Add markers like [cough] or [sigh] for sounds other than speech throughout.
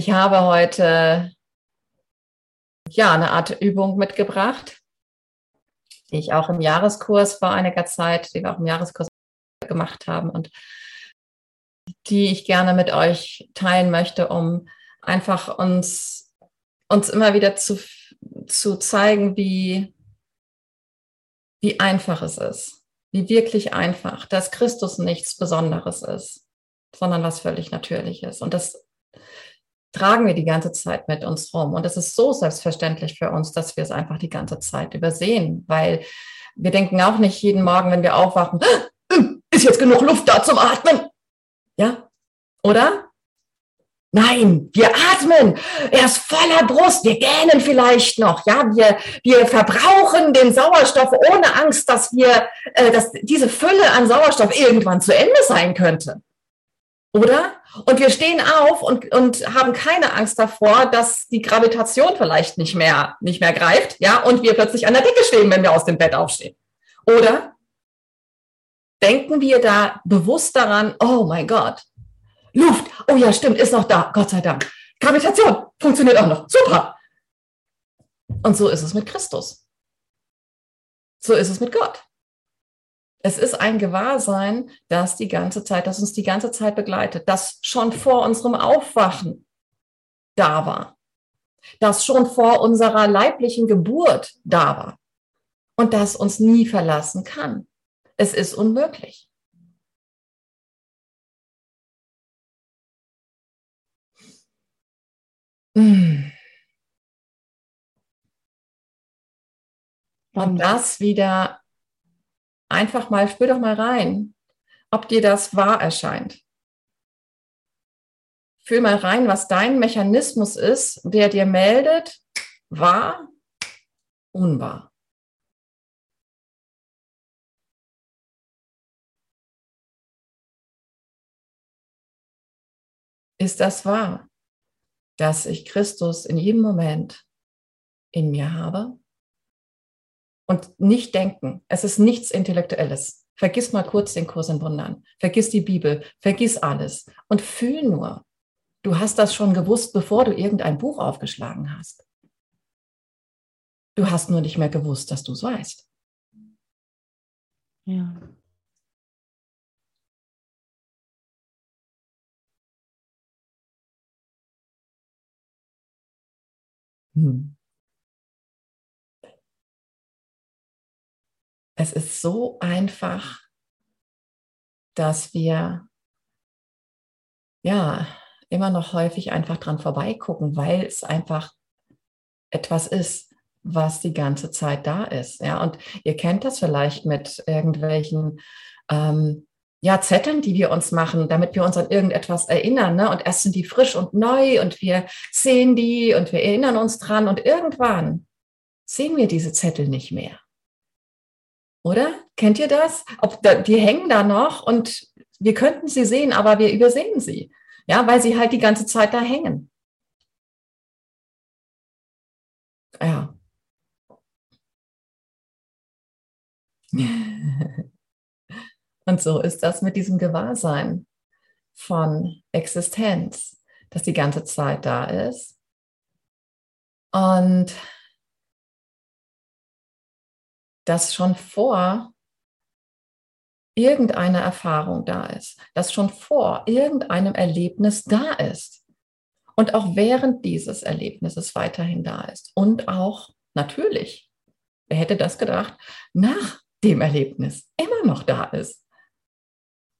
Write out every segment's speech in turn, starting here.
Ich habe heute ja eine Art Übung mitgebracht, die ich auch im Jahreskurs vor einiger Zeit, die wir auch im Jahreskurs gemacht haben und die ich gerne mit euch teilen möchte, um einfach uns, uns immer wieder zu, zu zeigen, wie, wie einfach es ist, wie wirklich einfach, dass Christus nichts Besonderes ist, sondern was völlig Natürliches. Und das tragen wir die ganze Zeit mit uns rum. Und es ist so selbstverständlich für uns, dass wir es einfach die ganze Zeit übersehen, weil wir denken auch nicht jeden Morgen, wenn wir aufwachen, ist jetzt genug Luft da zum Atmen. Ja? Oder? Nein, wir atmen. Er ist voller Brust. Wir gähnen vielleicht noch. Ja, wir, wir verbrauchen den Sauerstoff ohne Angst, dass wir, äh, dass diese Fülle an Sauerstoff irgendwann zu Ende sein könnte. Oder? Und wir stehen auf und, und haben keine Angst davor, dass die Gravitation vielleicht nicht mehr, nicht mehr greift, ja, und wir plötzlich an der Decke stehen, wenn wir aus dem Bett aufstehen. Oder denken wir da bewusst daran, oh mein Gott, Luft, oh ja, stimmt, ist noch da, Gott sei Dank. Gravitation funktioniert auch noch, super. Und so ist es mit Christus. So ist es mit Gott. Es ist ein Gewahrsein, das die ganze Zeit, das uns die ganze Zeit begleitet, das schon vor unserem Aufwachen da war, das schon vor unserer leiblichen Geburt da war und das uns nie verlassen kann. Es ist unmöglich. Und das wieder einfach mal, spür doch mal rein, ob dir das wahr erscheint. Fühl mal rein, was dein Mechanismus ist, der dir meldet, wahr, unwahr. Ist das wahr, dass ich Christus in jedem Moment in mir habe? Und nicht denken. Es ist nichts Intellektuelles. Vergiss mal kurz den Kurs in Wundern. Vergiss die Bibel. Vergiss alles. Und fühl nur. Du hast das schon gewusst, bevor du irgendein Buch aufgeschlagen hast. Du hast nur nicht mehr gewusst, dass du es weißt. Ja. Hm. Es ist so einfach, dass wir ja immer noch häufig einfach dran vorbeigucken, weil es einfach etwas ist, was die ganze Zeit da ist. Ja, und ihr kennt das vielleicht mit irgendwelchen ähm, ja, Zetteln, die wir uns machen, damit wir uns an irgendetwas erinnern. Ne? Und erst sind die frisch und neu und wir sehen die und wir erinnern uns dran und irgendwann sehen wir diese Zettel nicht mehr. Oder? Kennt ihr das? Ob da, die hängen da noch und wir könnten sie sehen, aber wir übersehen sie. Ja, weil sie halt die ganze Zeit da hängen. Ja. [laughs] Und so ist das mit diesem Gewahrsein von Existenz, das die ganze Zeit da ist. Und dass schon vor irgendeine Erfahrung da ist, dass schon vor irgendeinem Erlebnis da ist und auch während dieses Erlebnisses weiterhin da ist und auch natürlich, wer hätte das gedacht, nach dem Erlebnis immer noch da ist.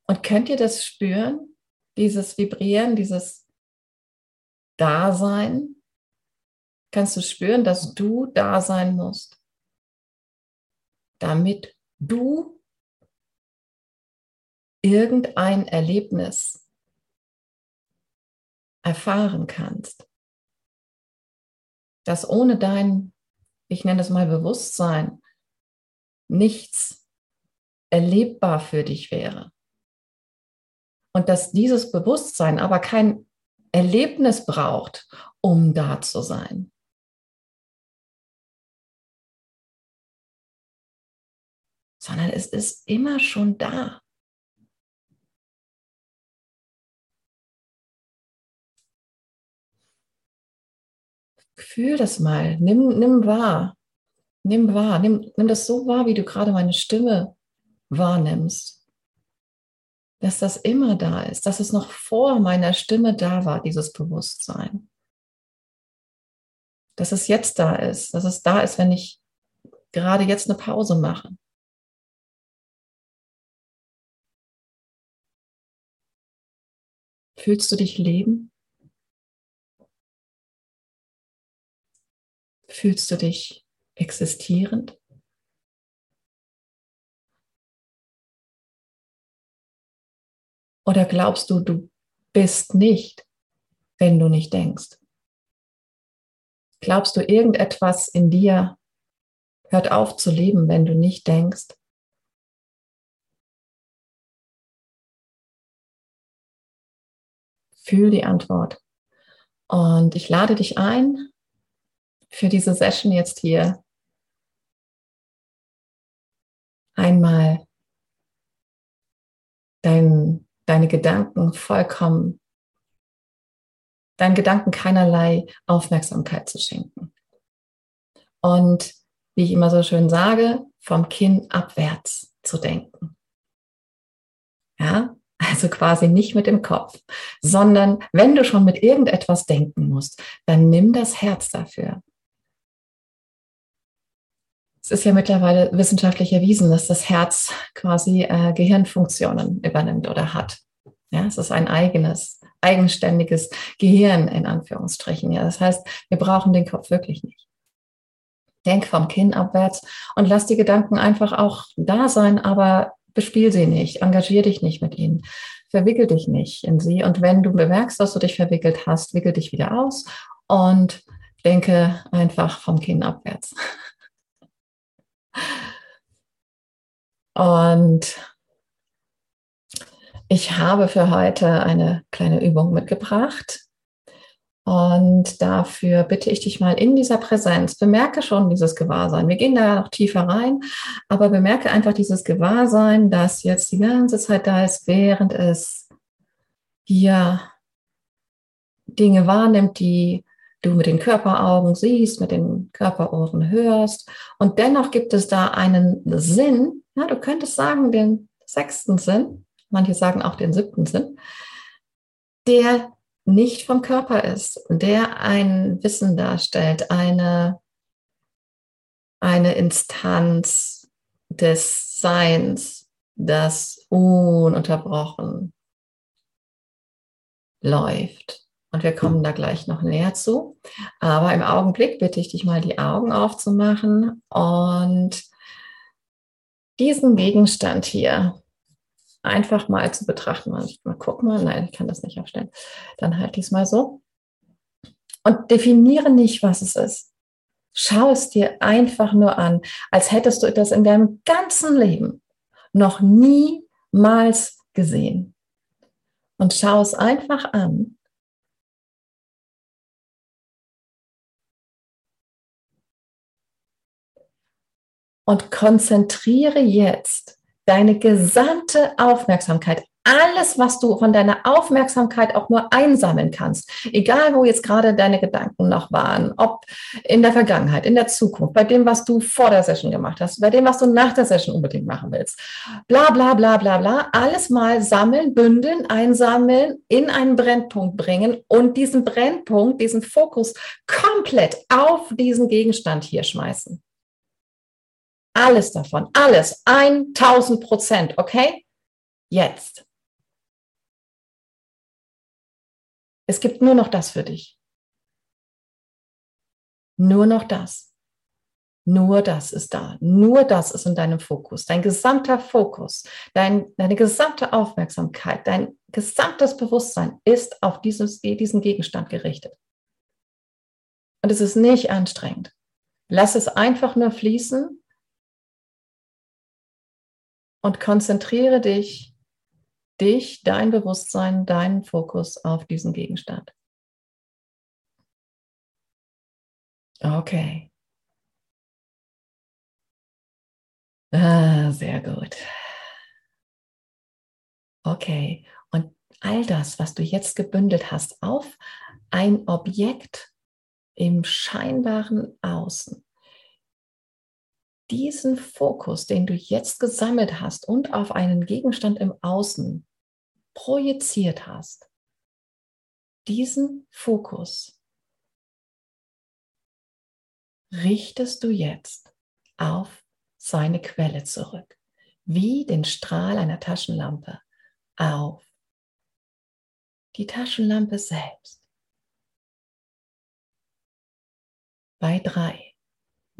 Und könnt ihr das spüren, dieses Vibrieren, dieses Dasein? Kannst du spüren, dass du da sein musst? Damit du irgendein Erlebnis erfahren kannst, das ohne dein, ich nenne es mal Bewusstsein, nichts erlebbar für dich wäre. Und dass dieses Bewusstsein aber kein Erlebnis braucht, um da zu sein. Sondern es ist immer schon da. Fühl das mal, nimm, nimm wahr, nimm wahr, nimm, nimm das so wahr, wie du gerade meine Stimme wahrnimmst. Dass das immer da ist, dass es noch vor meiner Stimme da war, dieses Bewusstsein. Dass es jetzt da ist, dass es da ist, wenn ich gerade jetzt eine Pause mache. Fühlst du dich leben? Fühlst du dich existierend? Oder glaubst du, du bist nicht, wenn du nicht denkst? Glaubst du, irgendetwas in dir hört auf zu leben, wenn du nicht denkst? Fühl die Antwort. Und ich lade dich ein, für diese Session jetzt hier einmal dein, deine Gedanken vollkommen, deinen Gedanken keinerlei Aufmerksamkeit zu schenken. Und wie ich immer so schön sage, vom Kinn abwärts zu denken. Ja, also quasi nicht mit dem Kopf, sondern wenn du schon mit irgendetwas denken musst, dann nimm das Herz dafür es ist ja mittlerweile wissenschaftlich erwiesen, dass das Herz quasi äh, Gehirnfunktionen übernimmt oder hat. Ja, es ist ein eigenes, eigenständiges Gehirn in Anführungsstrichen. Ja, das heißt, wir brauchen den Kopf wirklich nicht. Denk vom Kinn abwärts und lass die Gedanken einfach auch da sein, aber bespiel sie nicht, engagier dich nicht mit ihnen, verwickel dich nicht in sie. Und wenn du bemerkst, dass du dich verwickelt hast, wickel dich wieder aus und denke einfach vom Kinn abwärts. Und ich habe für heute eine kleine Übung mitgebracht. Und dafür bitte ich dich mal in dieser Präsenz, bemerke schon dieses Gewahrsein. Wir gehen da noch tiefer rein, aber bemerke einfach dieses Gewahrsein, das jetzt die ganze Zeit da ist, während es hier Dinge wahrnimmt, die du mit den Körperaugen siehst, mit den Körperohren hörst. Und dennoch gibt es da einen Sinn, ja, du könntest sagen, den sechsten Sinn, manche sagen auch den siebten Sinn, der nicht vom Körper ist, der ein Wissen darstellt, eine, eine Instanz des Seins, das ununterbrochen läuft. Und wir kommen da gleich noch näher zu. Aber im Augenblick bitte ich dich mal, die Augen aufzumachen und diesen Gegenstand hier einfach mal zu betrachten. Mal gucken mal, nein, ich kann das nicht aufstellen. Dann halt diesmal so. Und definiere nicht, was es ist. Schau es dir einfach nur an, als hättest du das in deinem ganzen Leben noch niemals gesehen. Und schau es einfach an und konzentriere jetzt deine gesamte Aufmerksamkeit, alles, was du von deiner Aufmerksamkeit auch nur einsammeln kannst, egal wo jetzt gerade deine Gedanken noch waren, ob in der Vergangenheit, in der Zukunft, bei dem, was du vor der Session gemacht hast, bei dem, was du nach der Session unbedingt machen willst, bla bla bla bla bla, alles mal sammeln, bündeln, einsammeln, in einen Brennpunkt bringen und diesen Brennpunkt, diesen Fokus komplett auf diesen Gegenstand hier schmeißen. Alles davon, alles, 1000 Prozent, okay? Jetzt. Es gibt nur noch das für dich. Nur noch das. Nur das ist da. Nur das ist in deinem Fokus. Dein gesamter Fokus, dein, deine gesamte Aufmerksamkeit, dein gesamtes Bewusstsein ist auf dieses, diesen Gegenstand gerichtet. Und es ist nicht anstrengend. Lass es einfach nur fließen und konzentriere dich, dich, dein Bewusstsein, deinen Fokus auf diesen Gegenstand. Okay. Ah, sehr gut. Okay. Und all das, was du jetzt gebündelt hast, auf ein Objekt im scheinbaren Außen diesen Fokus, den du jetzt gesammelt hast und auf einen Gegenstand im Außen projiziert hast, diesen Fokus richtest du jetzt auf seine Quelle zurück, wie den Strahl einer Taschenlampe auf die Taschenlampe selbst. Bei drei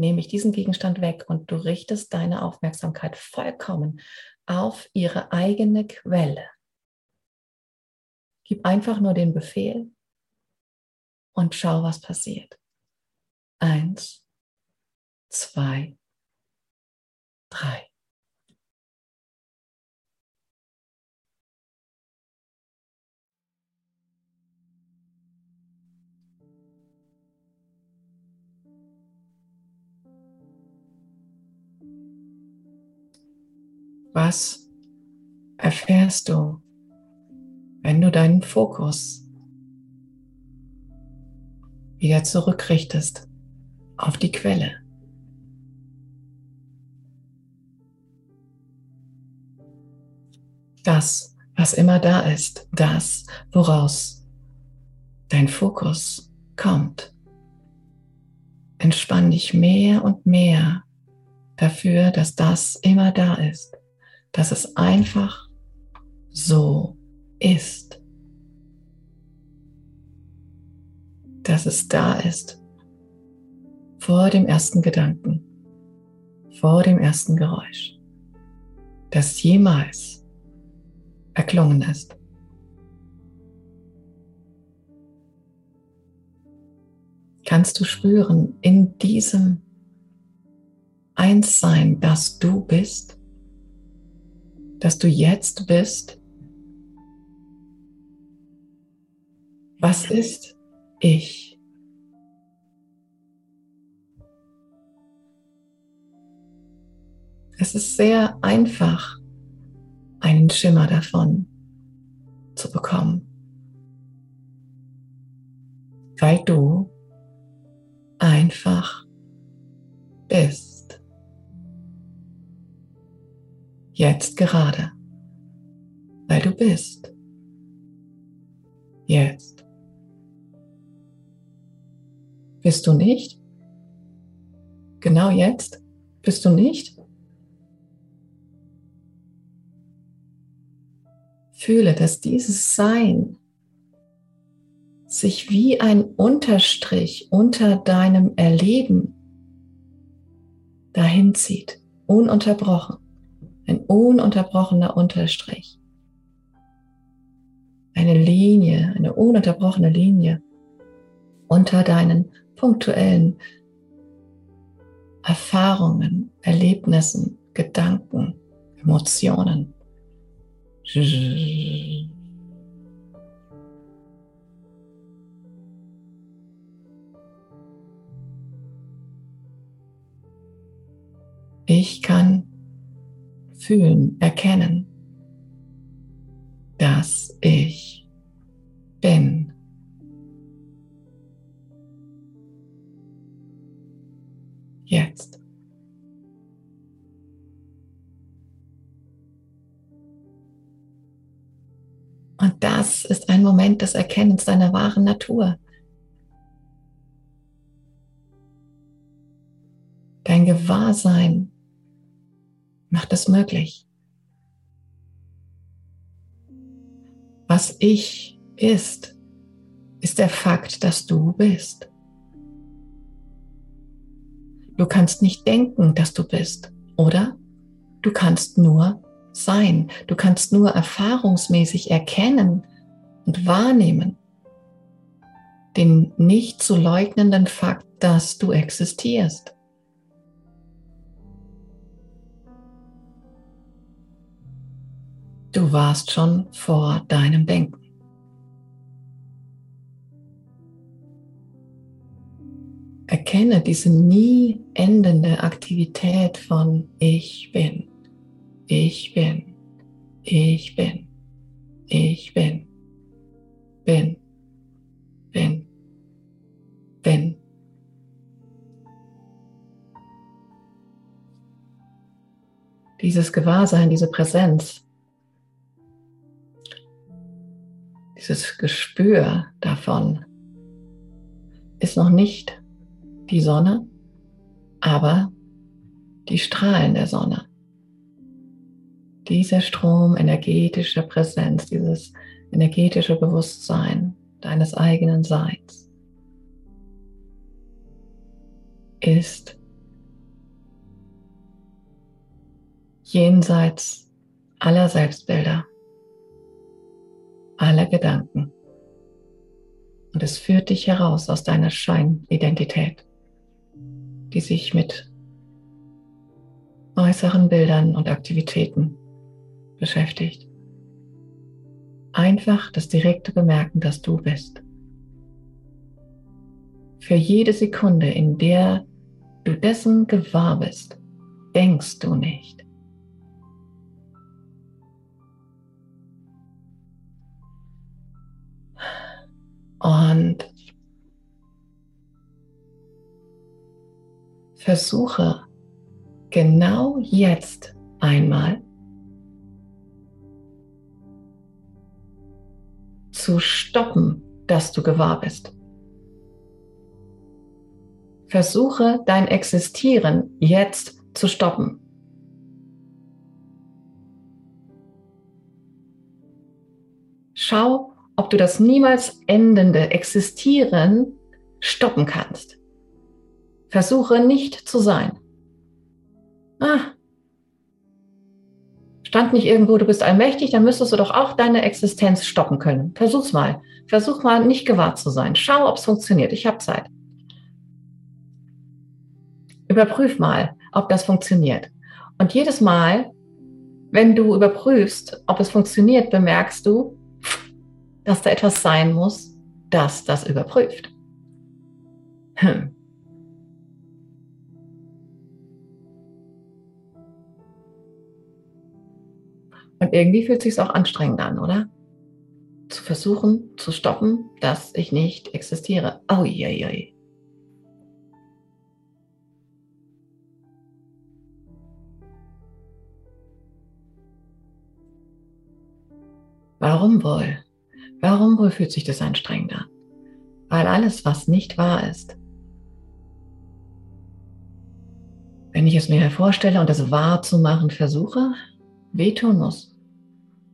nehme ich diesen Gegenstand weg und du richtest deine Aufmerksamkeit vollkommen auf ihre eigene Quelle. Gib einfach nur den Befehl und schau, was passiert. Eins, zwei, drei. Was erfährst du, wenn du deinen Fokus wieder zurückrichtest auf die Quelle? Das, was immer da ist, das, woraus dein Fokus kommt. Entspann dich mehr und mehr dafür, dass das immer da ist dass es einfach so ist. Dass es da ist. Vor dem ersten Gedanken, vor dem ersten Geräusch, das jemals erklungen ist. Kannst du spüren in diesem Einssein, dass du bist? Dass du jetzt bist? Was ist ich? Es ist sehr einfach, einen Schimmer davon zu bekommen, weil du einfach bist. Jetzt gerade, weil du bist. Jetzt. Bist du nicht? Genau jetzt? Bist du nicht? Fühle, dass dieses Sein sich wie ein Unterstrich unter deinem Erleben dahin zieht, ununterbrochen ein ununterbrochener Unterstrich. Eine Linie, eine ununterbrochene Linie unter deinen punktuellen Erfahrungen, Erlebnissen, Gedanken, Emotionen. Ich kann fühlen, erkennen, dass ich bin. Jetzt. Und das ist ein Moment des Erkennens deiner wahren Natur. Dein Gewahrsein macht es möglich. Was ich ist, ist der Fakt, dass du bist. Du kannst nicht denken, dass du bist, oder? Du kannst nur sein. Du kannst nur erfahrungsmäßig erkennen und wahrnehmen den nicht zu leugnenden Fakt, dass du existierst. Du warst schon vor deinem Denken. Erkenne diese nie endende Aktivität von Ich bin, ich bin, ich bin, ich bin, bin, bin, bin. Dieses Gewahrsein, diese Präsenz dieses Gespür davon ist noch nicht die Sonne, aber die Strahlen der Sonne. Dieser Strom energetischer Präsenz, dieses energetische Bewusstsein deines eigenen Seins ist jenseits aller Selbstbilder, aller Gedanken. Und es führt dich heraus aus deiner Scheinidentität, die sich mit äußeren Bildern und Aktivitäten beschäftigt. Einfach das direkte Bemerken, dass du bist. Für jede Sekunde, in der du dessen gewahr bist, denkst du nicht. Und versuche genau jetzt einmal zu stoppen, dass du gewahr bist. Versuche dein Existieren jetzt zu stoppen. Schau, ob du das niemals endende Existieren stoppen kannst. Versuche nicht zu sein. Ah, stand nicht irgendwo, du bist allmächtig, dann müsstest du doch auch deine Existenz stoppen können. Versuch's mal. Versuch mal, nicht gewahrt zu sein. Schau, ob es funktioniert. Ich habe Zeit. Überprüf mal, ob das funktioniert. Und jedes Mal, wenn du überprüfst, ob es funktioniert, bemerkst du, dass da etwas sein muss, das das überprüft. Hm. Und irgendwie fühlt es sich auch anstrengend an, oder? Zu versuchen, zu stoppen, dass ich nicht existiere. Oh, je, je. Warum wohl? Warum wohl fühlt sich das anstrengend an? Weil alles, was nicht wahr ist, wenn ich es mir vorstelle und das wahr zu machen versuche, wehtun muss.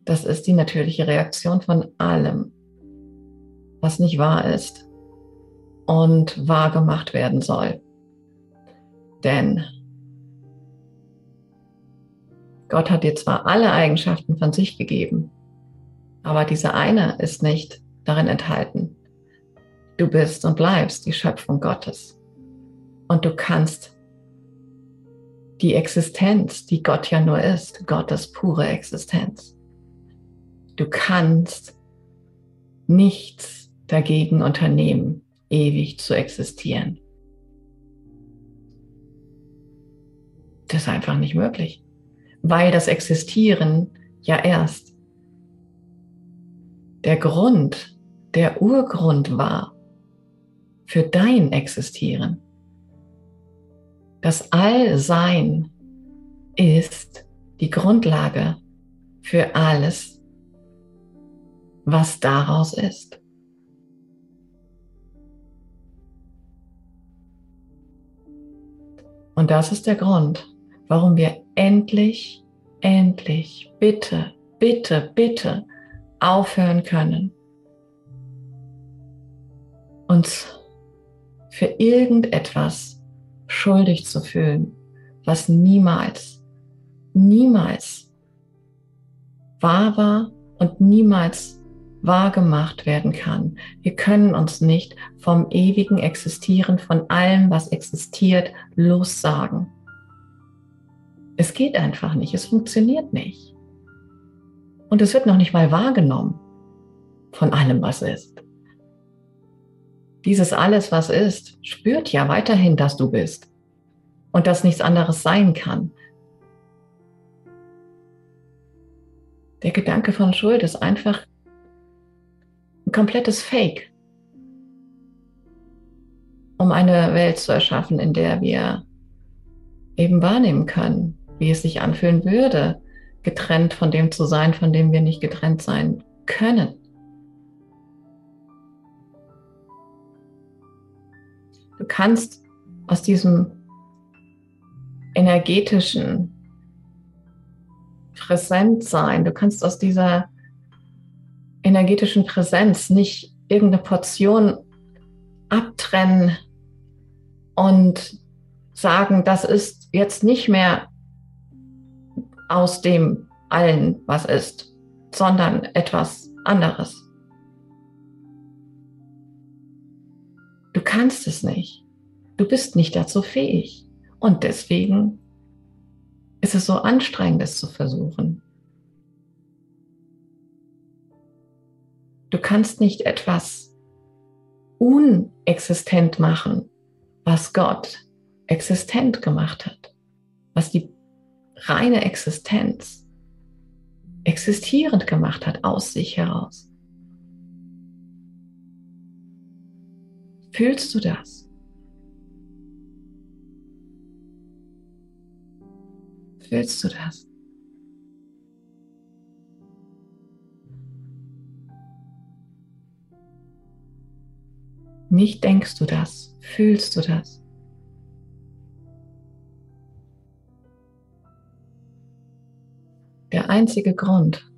Das ist die natürliche Reaktion von allem, was nicht wahr ist und wahr gemacht werden soll. Denn Gott hat dir zwar alle Eigenschaften von sich gegeben, aber diese eine ist nicht darin enthalten. Du bist und bleibst die Schöpfung Gottes. Und du kannst die Existenz, die Gott ja nur ist, Gottes pure Existenz, Du kannst nichts dagegen unternehmen, ewig zu existieren. Das ist einfach nicht möglich, weil das Existieren ja erst der Grund, der Urgrund war für dein Existieren. Das Allsein ist die Grundlage für alles was daraus ist. Und das ist der Grund, warum wir endlich, endlich, bitte, bitte, bitte aufhören können, uns für irgendetwas schuldig zu fühlen, was niemals, niemals wahr war und niemals wahr gemacht werden kann. Wir können uns nicht vom ewigen Existieren von allem, was existiert, lossagen. Es geht einfach nicht, es funktioniert nicht. Und es wird noch nicht mal wahrgenommen von allem, was ist. Dieses alles, was ist, spürt ja weiterhin, dass du bist und dass nichts anderes sein kann. Der Gedanke von Schuld ist einfach ein komplettes Fake, um eine Welt zu erschaffen, in der wir eben wahrnehmen können, wie es sich anfühlen würde, getrennt von dem zu sein, von dem wir nicht getrennt sein können. Du kannst aus diesem energetischen Präsentsein, du kannst aus dieser energetischen Präsenz nicht irgendeine Portion abtrennen und sagen, das ist jetzt nicht mehr aus dem allen, was ist, sondern etwas anderes. Du kannst es nicht. Du bist nicht dazu fähig. Und deswegen ist es so anstrengend, es zu versuchen. Du kannst nicht etwas unexistent machen, was Gott existent gemacht hat, was die reine Existenz existierend gemacht hat aus sich heraus. Fühlst du das? Fühlst du das? Nicht denkst du das, fühlst du das? Einzige Grund,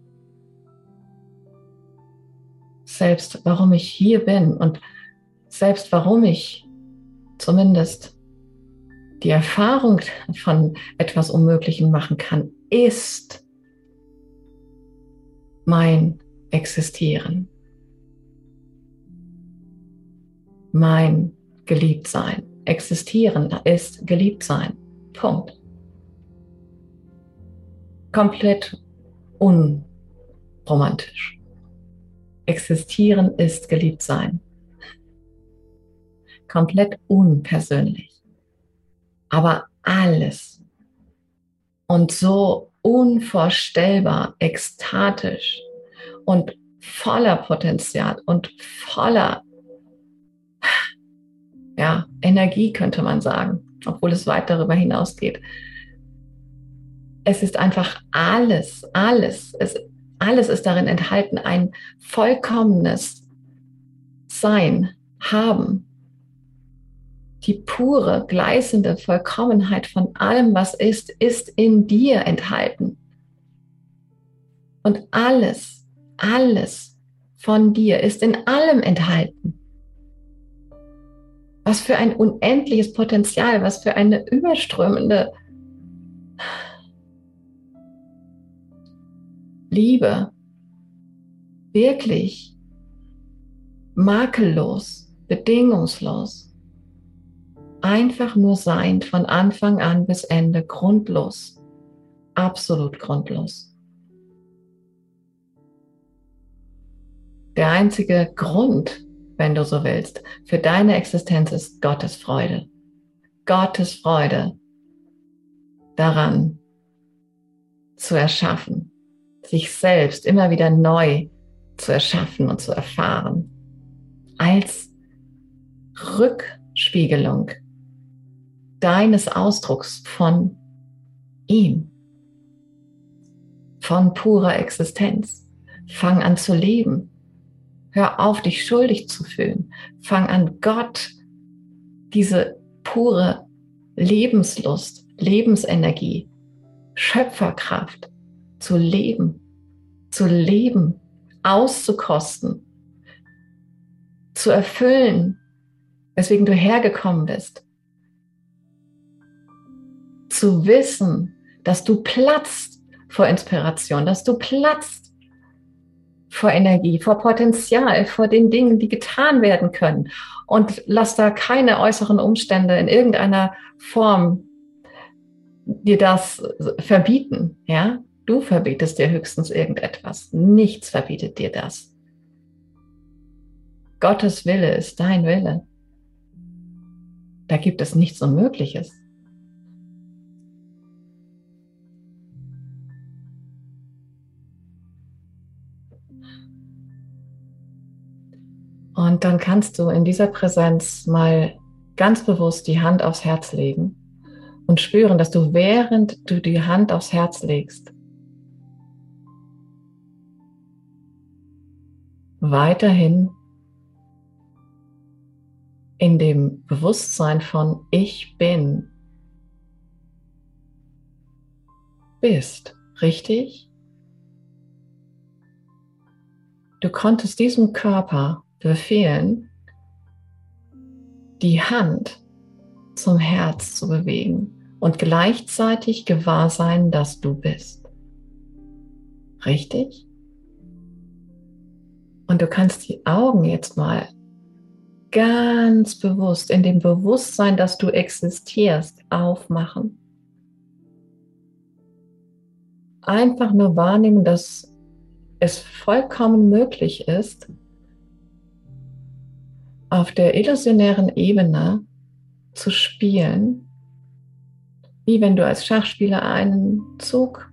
selbst warum ich hier bin und selbst warum ich zumindest die Erfahrung von etwas Unmöglichem machen kann, ist mein Existieren, mein Geliebtsein. Existieren ist Geliebtsein. Punkt. Komplett unromantisch. Existieren ist Geliebtsein komplett unpersönlich. Aber alles und so unvorstellbar ekstatisch und voller Potenzial und voller ja, Energie könnte man sagen, obwohl es weit darüber hinausgeht. Es ist einfach alles, alles, es, alles ist darin enthalten, ein vollkommenes Sein, Haben, die pure, gleißende Vollkommenheit von allem, was ist, ist in dir enthalten. Und alles, alles von dir ist in allem enthalten. Was für ein unendliches Potenzial, was für eine überströmende Liebe. Wirklich makellos, bedingungslos einfach nur sein von Anfang an bis Ende grundlos, absolut grundlos. Der einzige Grund, wenn du so willst, für deine Existenz ist Gottes Freude. Gottes Freude daran zu erschaffen, sich selbst immer wieder neu zu erschaffen und zu erfahren, als Rückspiegelung deines Ausdrucks von ihm, von purer Existenz. Fang an zu leben. Hör auf, dich schuldig zu fühlen. Fang an, Gott diese pure Lebenslust, Lebensenergie, Schöpferkraft zu leben, zu leben, auszukosten, zu erfüllen, weswegen du hergekommen bist zu wissen, dass du platzt vor Inspiration, dass du platzt vor Energie, vor Potenzial, vor den Dingen, die getan werden können. Und lass da keine äußeren Umstände in irgendeiner Form dir das verbieten, ja? Du verbietest dir höchstens irgendetwas. Nichts verbietet dir das. Gottes Wille ist dein Wille. Da gibt es nichts Unmögliches. Und dann kannst du in dieser Präsenz mal ganz bewusst die Hand aufs Herz legen und spüren, dass du während du die Hand aufs Herz legst, weiterhin in dem Bewusstsein von Ich bin bist, richtig? Du konntest diesem Körper befehlen, die Hand zum Herz zu bewegen und gleichzeitig gewahr sein, dass du bist. Richtig? Und du kannst die Augen jetzt mal ganz bewusst in dem Bewusstsein, dass du existierst, aufmachen. Einfach nur wahrnehmen, dass es vollkommen möglich ist, auf der illusionären Ebene zu spielen, wie wenn du als Schachspieler einen Zug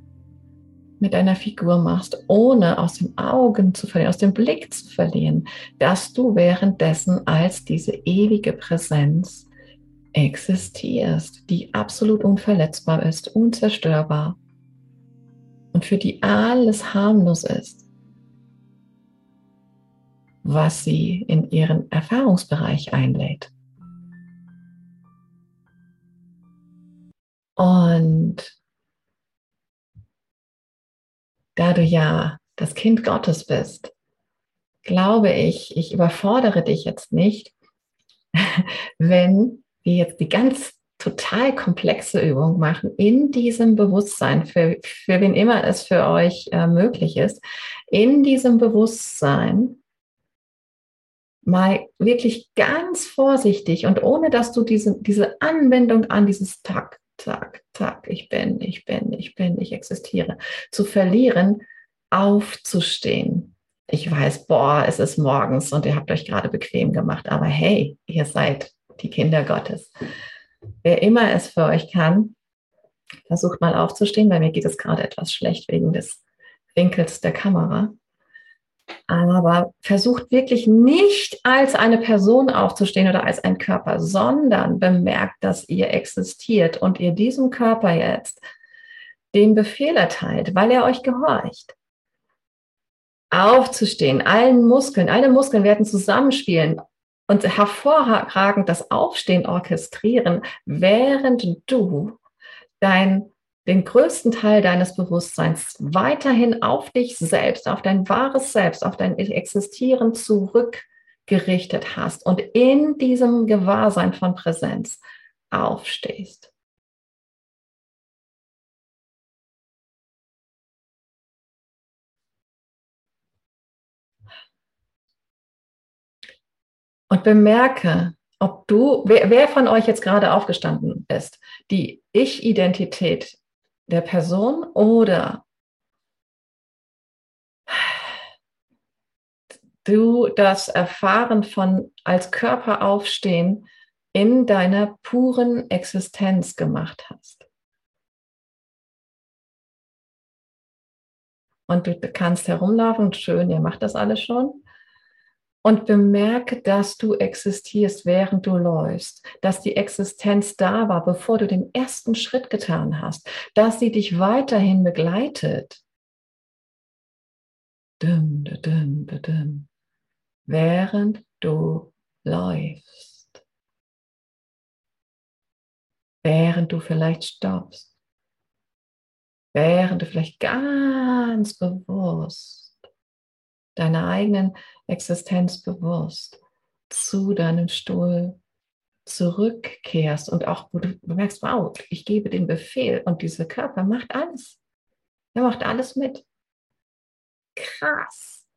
mit einer Figur machst, ohne aus den Augen zu verlieren, aus dem Blick zu verlieren, dass du währenddessen als diese ewige Präsenz existierst, die absolut unverletzbar ist, unzerstörbar und für die alles harmlos ist, was sie in ihren Erfahrungsbereich einlädt. Und da du ja das Kind Gottes bist, glaube ich, ich überfordere dich jetzt nicht, [laughs] wenn wir jetzt die ganz total komplexe Übung machen in diesem Bewusstsein, für, für wen immer es für euch äh, möglich ist, in diesem Bewusstsein mal wirklich ganz vorsichtig und ohne dass du diese, diese Anwendung an dieses Tag Tag, Tag, ich bin, ich bin, ich bin, ich existiere, zu verlieren, aufzustehen. Ich weiß, boah, es ist morgens und ihr habt euch gerade bequem gemacht, aber hey, ihr seid die Kinder Gottes. Wer immer es für euch kann, versucht mal aufzustehen. Bei mir geht es gerade etwas schlecht wegen des Winkels der Kamera aber versucht wirklich nicht als eine Person aufzustehen oder als ein Körper, sondern bemerkt, dass ihr existiert und ihr diesem Körper jetzt den Befehl erteilt, weil er euch gehorcht. Aufzustehen, allen Muskeln, alle Muskeln werden zusammenspielen und hervorragend das Aufstehen orchestrieren, während du dein den größten Teil deines Bewusstseins weiterhin auf dich selbst, auf dein wahres Selbst, auf dein Existieren zurückgerichtet hast und in diesem Gewahrsein von Präsenz aufstehst. Und bemerke, ob du, wer, wer von euch jetzt gerade aufgestanden ist, die Ich-Identität der Person oder du das Erfahren von als Körper aufstehen in deiner puren Existenz gemacht hast. Und du kannst herumlaufen, schön, ihr macht das alles schon und bemerke, dass du existierst, während du läufst, dass die Existenz da war, bevor du den ersten Schritt getan hast, dass sie dich weiterhin begleitet. Dum, dum, dum, während du läufst, während du vielleicht stoppst, während du vielleicht ganz bewusst deiner eigenen Existenz bewusst zu deinem Stuhl zurückkehrst und auch wo du merkst, wow, ich gebe den Befehl und dieser Körper macht alles. Er macht alles mit. Krass.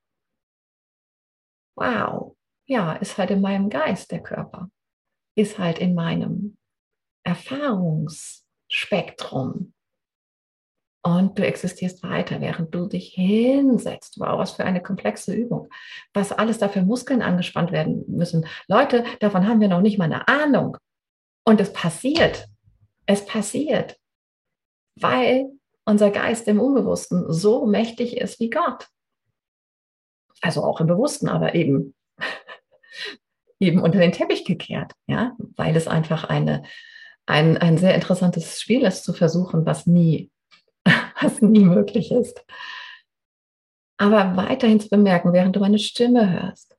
Wow. Ja, ist halt in meinem Geist der Körper. Ist halt in meinem Erfahrungsspektrum. Und du existierst weiter, während du dich hinsetzt. Wow, was für eine komplexe Übung. Was alles dafür Muskeln angespannt werden müssen. Leute, davon haben wir noch nicht mal eine Ahnung. Und es passiert. Es passiert. Weil unser Geist im Unbewussten so mächtig ist wie Gott. Also auch im Bewussten, aber eben, [laughs] eben unter den Teppich gekehrt, ja, weil es einfach eine, ein, ein sehr interessantes Spiel ist zu versuchen, was nie, was nie möglich ist. Aber weiterhin zu bemerken, während du meine Stimme hörst,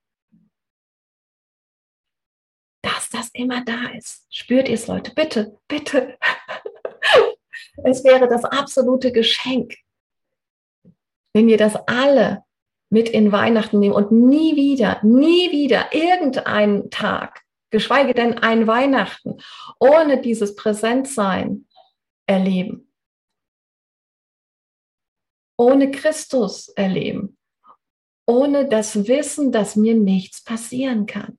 dass das immer da ist. Spürt ihr es, Leute? Bitte, bitte. [laughs] Es wäre das absolute Geschenk, wenn wir das alle mit in Weihnachten nehmen und nie wieder, nie wieder irgendeinen Tag, geschweige denn ein Weihnachten, ohne dieses Präsentsein erleben. Ohne Christus erleben. Ohne das Wissen, dass mir nichts passieren kann.